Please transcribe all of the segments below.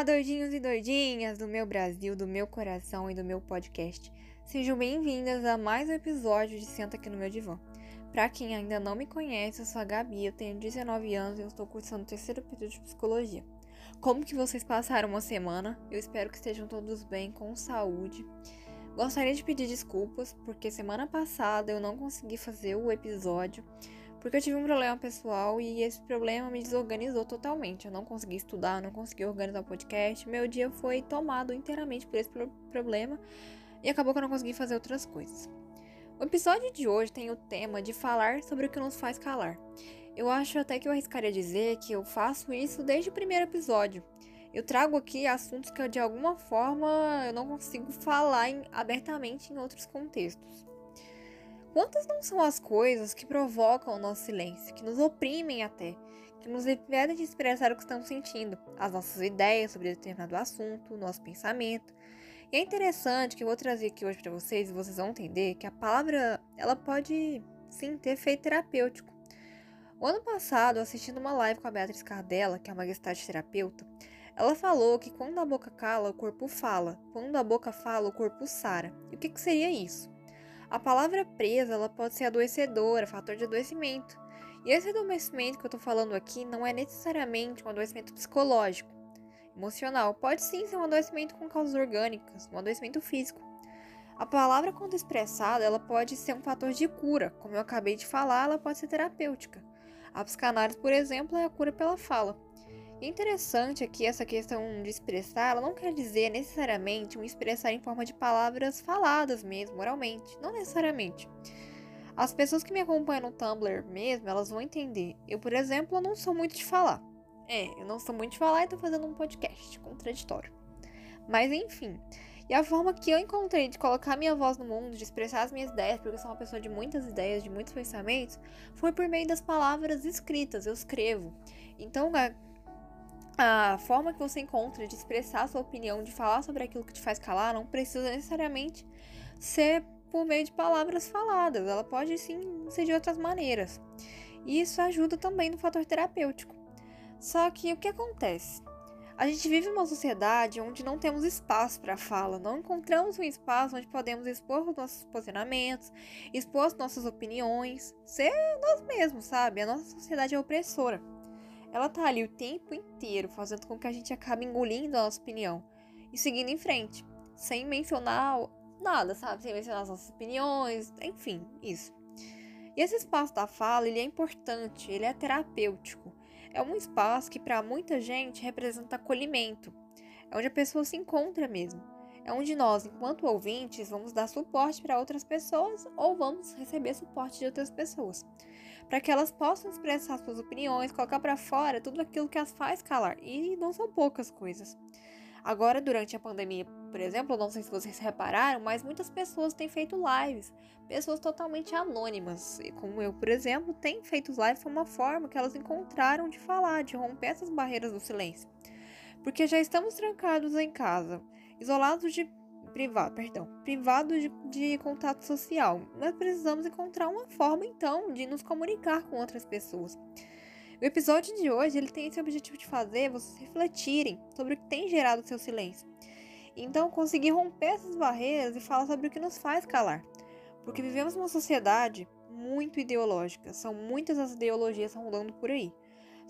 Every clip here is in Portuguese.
Olá, doidinhos e doidinhas do meu Brasil, do meu coração e do meu podcast. Sejam bem-vindas a mais um episódio de Senta aqui no meu divã. Para quem ainda não me conhece, eu sou a Gabi, eu tenho 19 anos e eu estou cursando o terceiro período de psicologia. Como que vocês passaram uma semana? Eu espero que estejam todos bem, com saúde. Gostaria de pedir desculpas porque semana passada eu não consegui fazer o episódio porque eu tive um problema pessoal e esse problema me desorganizou totalmente. Eu não consegui estudar, não consegui organizar o podcast. Meu dia foi tomado inteiramente por esse problema e acabou que eu não consegui fazer outras coisas. O episódio de hoje tem o tema de falar sobre o que nos faz calar. Eu acho até que eu arriscaria dizer que eu faço isso desde o primeiro episódio. Eu trago aqui assuntos que eu, de alguma forma eu não consigo falar em, abertamente em outros contextos. Quantas não são as coisas que provocam o nosso silêncio, que nos oprimem até, que nos impedem de expressar o que estamos sentindo, as nossas ideias sobre determinado assunto, o nosso pensamento. E é interessante que eu vou trazer aqui hoje para vocês e vocês vão entender que a palavra ela pode sim ter efeito terapêutico. O ano passado, assistindo uma live com a Beatriz Cardella, que é uma gestalt terapeuta, ela falou que quando a boca cala, o corpo fala, quando a boca fala, o corpo sara. E o que, que seria isso? A palavra presa ela pode ser adoecedora, fator de adoecimento. E esse adoecimento que eu estou falando aqui não é necessariamente um adoecimento psicológico, emocional. Pode sim ser um adoecimento com causas orgânicas, um adoecimento físico. A palavra quando expressada, ela pode ser um fator de cura, como eu acabei de falar, ela pode ser terapêutica. A psicanálise, por exemplo, é a cura pela fala. Interessante aqui essa questão de expressar, ela não quer dizer necessariamente um expressar em forma de palavras faladas mesmo, oralmente. Não necessariamente. As pessoas que me acompanham no Tumblr mesmo, elas vão entender. Eu, por exemplo, eu não sou muito de falar. É, eu não sou muito de falar e tô fazendo um podcast contraditório. Mas enfim. E a forma que eu encontrei de colocar minha voz no mundo, de expressar as minhas ideias, porque eu sou uma pessoa de muitas ideias, de muitos pensamentos, foi por meio das palavras escritas. Eu escrevo. Então, a forma que você encontra de expressar sua opinião, de falar sobre aquilo que te faz calar, não precisa necessariamente ser por meio de palavras faladas. Ela pode sim ser de outras maneiras. E isso ajuda também no fator terapêutico. Só que o que acontece? A gente vive numa sociedade onde não temos espaço para fala, não encontramos um espaço onde podemos expor os nossos posicionamentos, expor as nossas opiniões, ser nós mesmos, sabe? A nossa sociedade é opressora ela tá ali o tempo inteiro fazendo com que a gente acabe engolindo a nossa opinião e seguindo em frente, sem mencionar nada, sabe? Sem mencionar as nossas opiniões, enfim, isso. E esse espaço da fala, ele é importante, ele é terapêutico. É um espaço que para muita gente representa acolhimento. É onde a pessoa se encontra mesmo. É onde nós, enquanto ouvintes, vamos dar suporte para outras pessoas ou vamos receber suporte de outras pessoas para que elas possam expressar suas opiniões, colocar para fora tudo aquilo que as faz calar. E não são poucas coisas. Agora, durante a pandemia, por exemplo, não sei se vocês repararam, mas muitas pessoas têm feito lives, pessoas totalmente anônimas, como eu, por exemplo, tenho feito lives como uma forma que elas encontraram de falar, de romper essas barreiras do silêncio. Porque já estamos trancados em casa, isolados de privado, perdão, privado de, de contato social. Nós precisamos encontrar uma forma, então, de nos comunicar com outras pessoas. O episódio de hoje ele tem esse objetivo de fazer vocês refletirem sobre o que tem gerado seu silêncio. Então, conseguir romper essas barreiras e falar sobre o que nos faz calar. Porque vivemos numa sociedade muito ideológica, são muitas as ideologias rondando por aí.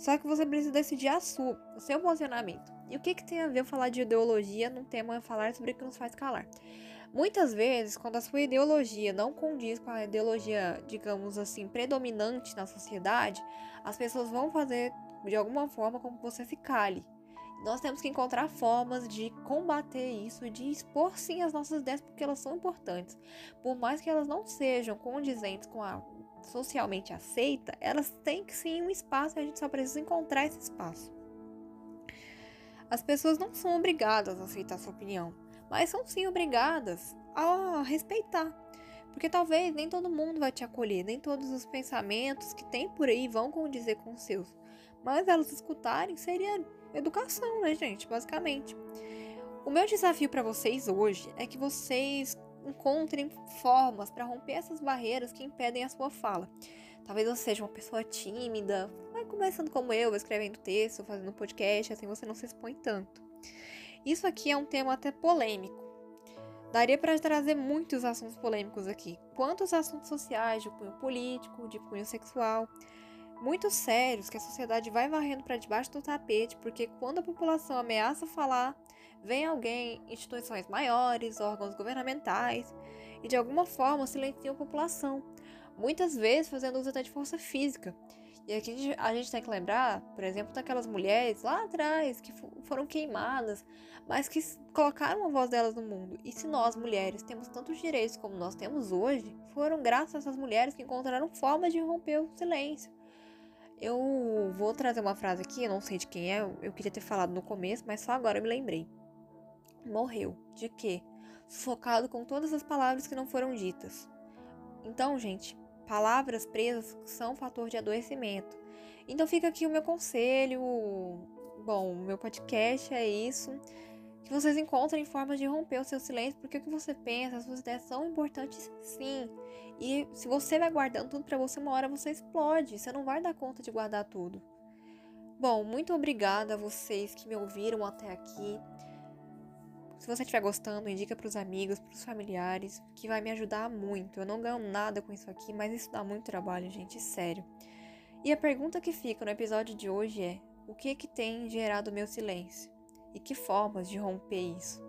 Só que você precisa decidir a sua, o seu posicionamento. E o que, que tem a ver falar de ideologia num tema falar sobre o que nos faz calar? Muitas vezes, quando a sua ideologia não condiz com a ideologia, digamos assim, predominante na sociedade, as pessoas vão fazer de alguma forma com que você se cale. Nós temos que encontrar formas de combater isso, de expor sim as nossas ideias, porque elas são importantes. Por mais que elas não sejam condizentes com a socialmente aceita, elas têm que sim um espaço e a gente só precisa encontrar esse espaço. As pessoas não são obrigadas a aceitar sua opinião, mas são sim obrigadas a respeitar. Porque talvez nem todo mundo vai te acolher, nem todos os pensamentos que tem por aí vão condizer com os seus. Mas elas escutarem seria educação, né, gente? Basicamente. O meu desafio para vocês hoje é que vocês encontrem formas para romper essas barreiras que impedem a sua fala. Talvez você seja uma pessoa tímida, vai começando como eu, escrevendo texto, fazendo podcast, assim você não se expõe tanto. Isso aqui é um tema até polêmico. Daria para trazer muitos assuntos polêmicos aqui. Quantos assuntos sociais, de cunho político, de cunho sexual, muito sérios que a sociedade vai varrendo para debaixo do tapete, porque quando a população ameaça falar, vem alguém, instituições maiores, órgãos governamentais, e de alguma forma silenciam a população, muitas vezes fazendo uso até de força física. E aqui a gente tem que lembrar, por exemplo, daquelas mulheres lá atrás que foram queimadas, mas que colocaram a voz delas no mundo. E se nós, mulheres, temos tantos direitos como nós temos hoje, foram graças a essas mulheres que encontraram formas de romper o silêncio. Eu vou trazer uma frase aqui, eu não sei de quem é, eu queria ter falado no começo, mas só agora eu me lembrei. Morreu. De quê? Sufocado com todas as palavras que não foram ditas. Então, gente, palavras presas são um fator de adoecimento. Então fica aqui o meu conselho. Bom, o meu podcast é isso. Que vocês encontrem formas de romper o seu silêncio, porque o que você pensa, as suas ideias são importantes sim. E se você vai guardando tudo para você, uma hora você explode. Você não vai dar conta de guardar tudo. Bom, muito obrigada a vocês que me ouviram até aqui. Se você estiver gostando, indica para os amigos, para os familiares, que vai me ajudar muito. Eu não ganho nada com isso aqui, mas isso dá muito trabalho, gente, sério. E a pergunta que fica no episódio de hoje é: o que que tem gerado meu silêncio? E que formas de romper isso?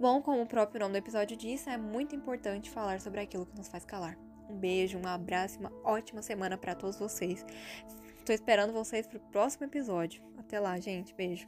Bom, como o próprio nome do episódio diz, é muito importante falar sobre aquilo que nos faz calar. Um beijo, um abraço uma ótima semana para todos vocês. Estou esperando vocês para o próximo episódio. Até lá, gente. Beijo.